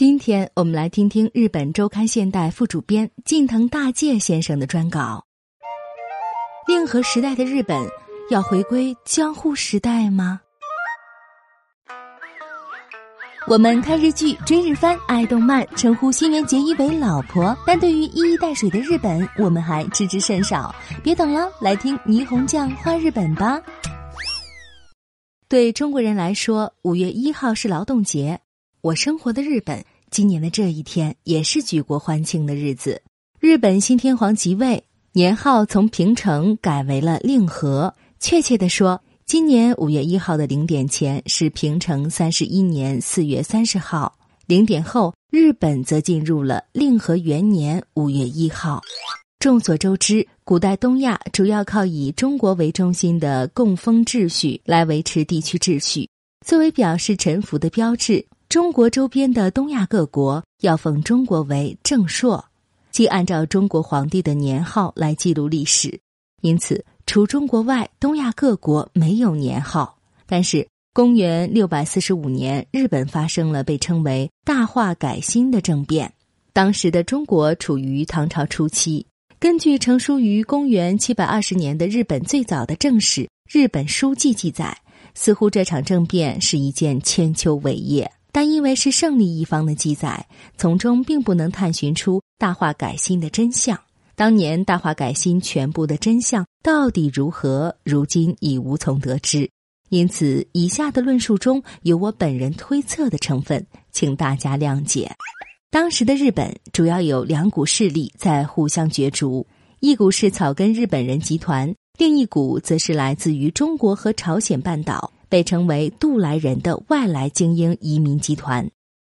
今天我们来听听日本周刊现代副主编近藤大介先生的专稿。令和时代的日本要回归江户时代吗？我们看日剧、追日番、爱动漫，称呼新垣结衣为老婆，但对于一衣带水的日本，我们还知之甚少。别等了，来听霓虹酱画日本吧。对中国人来说，五月一号是劳动节。我生活的日本，今年的这一天也是举国欢庆的日子。日本新天皇即位，年号从平成改为了令和。确切的说，今年五月一号的零点前是平成三十一年四月三十号，零点后日本则进入了令和元年五月一号。众所周知，古代东亚主要靠以中国为中心的供奉秩序来维持地区秩序，作为表示臣服的标志。中国周边的东亚各国要奉中国为正朔，即按照中国皇帝的年号来记录历史。因此，除中国外，东亚各国没有年号。但是，公元六百四十五年，日本发生了被称为“大化改新”的政变。当时的中国处于唐朝初期。根据成书于公元七百二十年的日本最早的正史《日本书记》记载，似乎这场政变是一件千秋伟业。但因为是胜利一方的记载，从中并不能探寻出大化改新的真相。当年大化改新全部的真相到底如何，如今已无从得知。因此，以下的论述中有我本人推测的成分，请大家谅解。当时的日本主要有两股势力在互相角逐，一股是草根日本人集团，另一股则是来自于中国和朝鲜半岛。被称为“渡来人”的外来精英移民集团，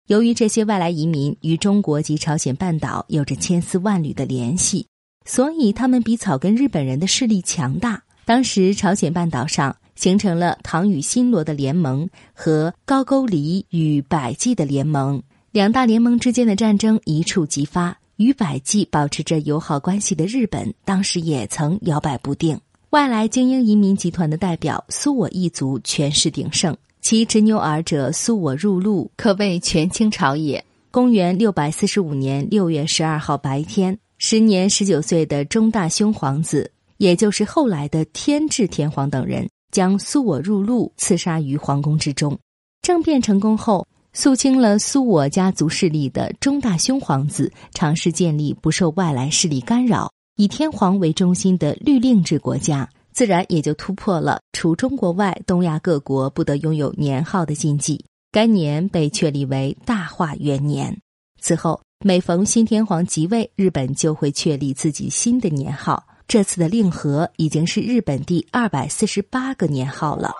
由于这些外来移民与中国及朝鲜半岛有着千丝万缕的联系，所以他们比草根日本人的势力强大。当时，朝鲜半岛上形成了唐与新罗的联盟和高句丽与百济的联盟，两大联盟之间的战争一触即发。与百济保持着友好关系的日本，当时也曾摇摆不定。外来精英移民集团的代表苏我一族权势鼎盛，其执拗儿者苏我入禄可谓权倾朝野。公元六百四十五年六月十二号白天，时年十九岁的中大兄皇子，也就是后来的天智天皇等人，将苏我入禄刺杀于皇宫之中。政变成功后，肃清了苏我家族势力的中大兄皇子，尝试建立不受外来势力干扰。以天皇为中心的律令制国家，自然也就突破了除中国外东亚各国不得拥有年号的禁忌。该年被确立为大化元年。此后，每逢新天皇即位，日本就会确立自己新的年号。这次的令和已经是日本第二百四十八个年号了。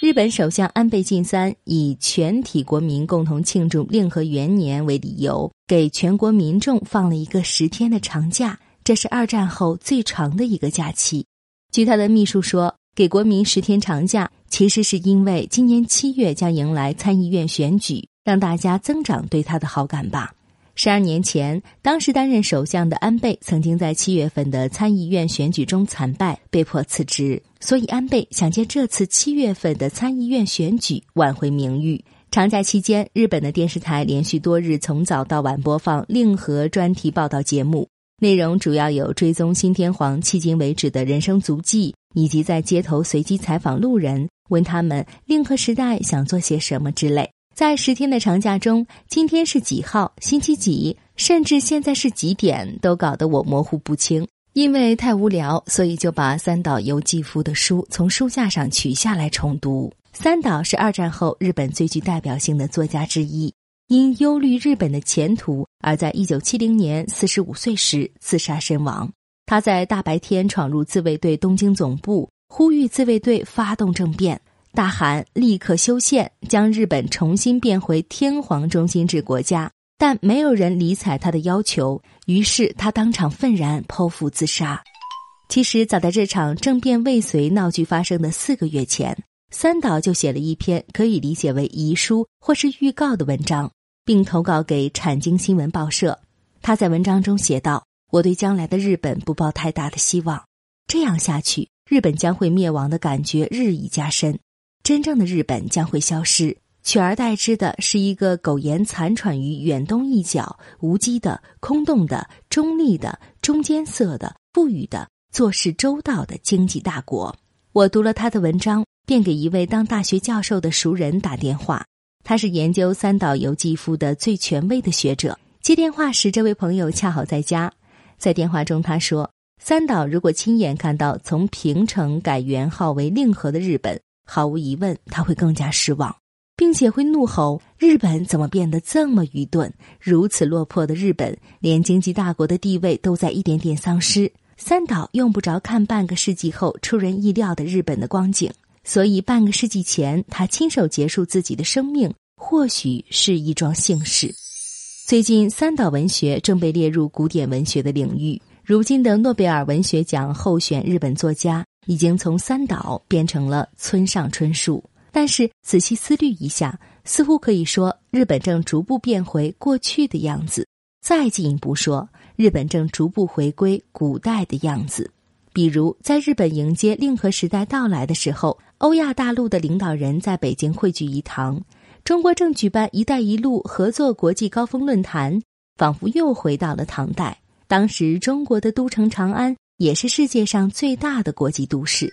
日本首相安倍晋三以全体国民共同庆祝令和元年为理由，给全国民众放了一个十天的长假。这是二战后最长的一个假期。据他的秘书说，给国民十天长假，其实是因为今年七月将迎来参议院选举，让大家增长对他的好感吧。十二年前，当时担任首相的安倍曾经在七月份的参议院选举中惨败，被迫辞职，所以安倍想借这次七月份的参议院选举挽回名誉。长假期间，日本的电视台连续多日从早到晚播放令和专题报道节目。内容主要有追踪新天皇迄今为止的人生足迹，以及在街头随机采访路人，问他们令和时代想做些什么之类。在十天的长假中，今天是几号，星期几，甚至现在是几点，都搞得我模糊不清。因为太无聊，所以就把三岛由纪夫的书从书架上取下来重读。三岛是二战后日本最具代表性的作家之一。因忧虑日本的前途，而在一九七零年四十五岁时自杀身亡。他在大白天闯入自卫队东京总部，呼吁自卫队发动政变，大喊立刻修宪，将日本重新变回天皇中心制国家。但没有人理睬他的要求，于是他当场愤然剖腹自杀。其实早在这场政变未遂闹剧发生的四个月前，三岛就写了一篇可以理解为遗书或是预告的文章。并投稿给产经新闻报社。他在文章中写道：“我对将来的日本不抱太大的希望，这样下去，日本将会灭亡的感觉日益加深。真正的日本将会消失，取而代之的是一个苟延残喘于远东一角、无机的、空洞的、中立的、中间色的、富裕的、做事周到的经济大国。我读了他的文章，便给一位当大学教授的熟人打电话。他是研究三岛由纪夫的最权威的学者。接电话时，这位朋友恰好在家。在电话中，他说：“三岛如果亲眼看到从平城改元号为令和的日本，毫无疑问他会更加失望。”并且会怒吼：“日本怎么变得这么愚钝？如此落魄的日本，连经济大国的地位都在一点点丧失。”三岛用不着看半个世纪后出人意料的日本的光景，所以半个世纪前他亲手结束自己的生命，或许是一桩幸事。最近，三岛文学正被列入古典文学的领域。如今的诺贝尔文学奖候选日本作家，已经从三岛变成了村上春树。但是仔细思虑一下，似乎可以说，日本正逐步变回过去的样子。再进一步说，日本正逐步回归古代的样子。比如，在日本迎接令和时代到来的时候，欧亚大陆的领导人在北京汇聚一堂，中国正举办“一带一路”合作国际高峰论坛，仿佛又回到了唐代。当时，中国的都城长安也是世界上最大的国际都市。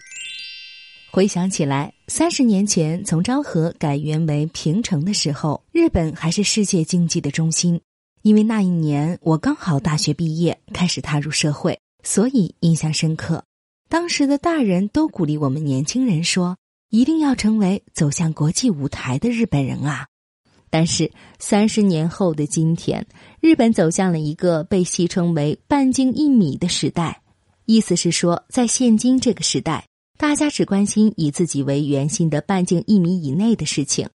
回想起来，三十年前从昭和改元为平城的时候，日本还是世界经济的中心。因为那一年我刚好大学毕业，开始踏入社会，所以印象深刻。当时的大人都鼓励我们年轻人说：“一定要成为走向国际舞台的日本人啊！”但是三十年后的今天，日本走向了一个被戏称为“半径一米”的时代，意思是说，在现今这个时代。大家只关心以自己为圆心的半径一米以内的事情，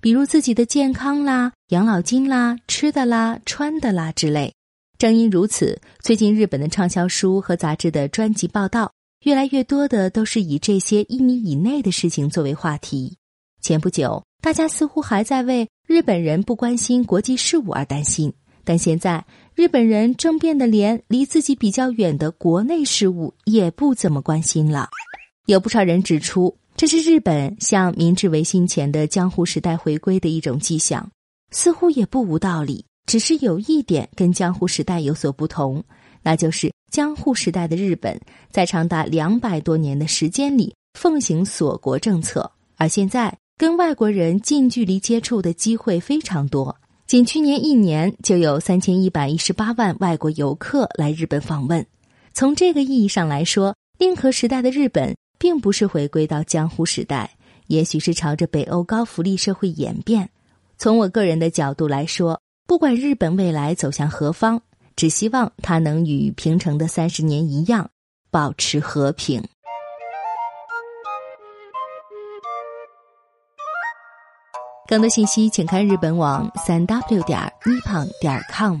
比如自己的健康啦、养老金啦、吃的啦、穿的啦之类。正因如此，最近日本的畅销书和杂志的专辑报道，越来越多的都是以这些一米以内的事情作为话题。前不久，大家似乎还在为日本人不关心国际事务而担心，但现在日本人正变得连离自己比较远的国内事务也不怎么关心了。有不少人指出，这是日本向明治维新前的江户时代回归的一种迹象，似乎也不无道理。只是有一点跟江户时代有所不同，那就是江户时代的日本在长达两百多年的时间里奉行锁国政策，而现在跟外国人近距离接触的机会非常多。仅去年一年就有三千一百一十八万外国游客来日本访问。从这个意义上来说，令和时代的日本。并不是回归到江户时代，也许是朝着北欧高福利社会演变。从我个人的角度来说，不管日本未来走向何方，只希望他能与平成的三十年一样，保持和平。更多信息，请看日本网三 w 点 nippon 点 com。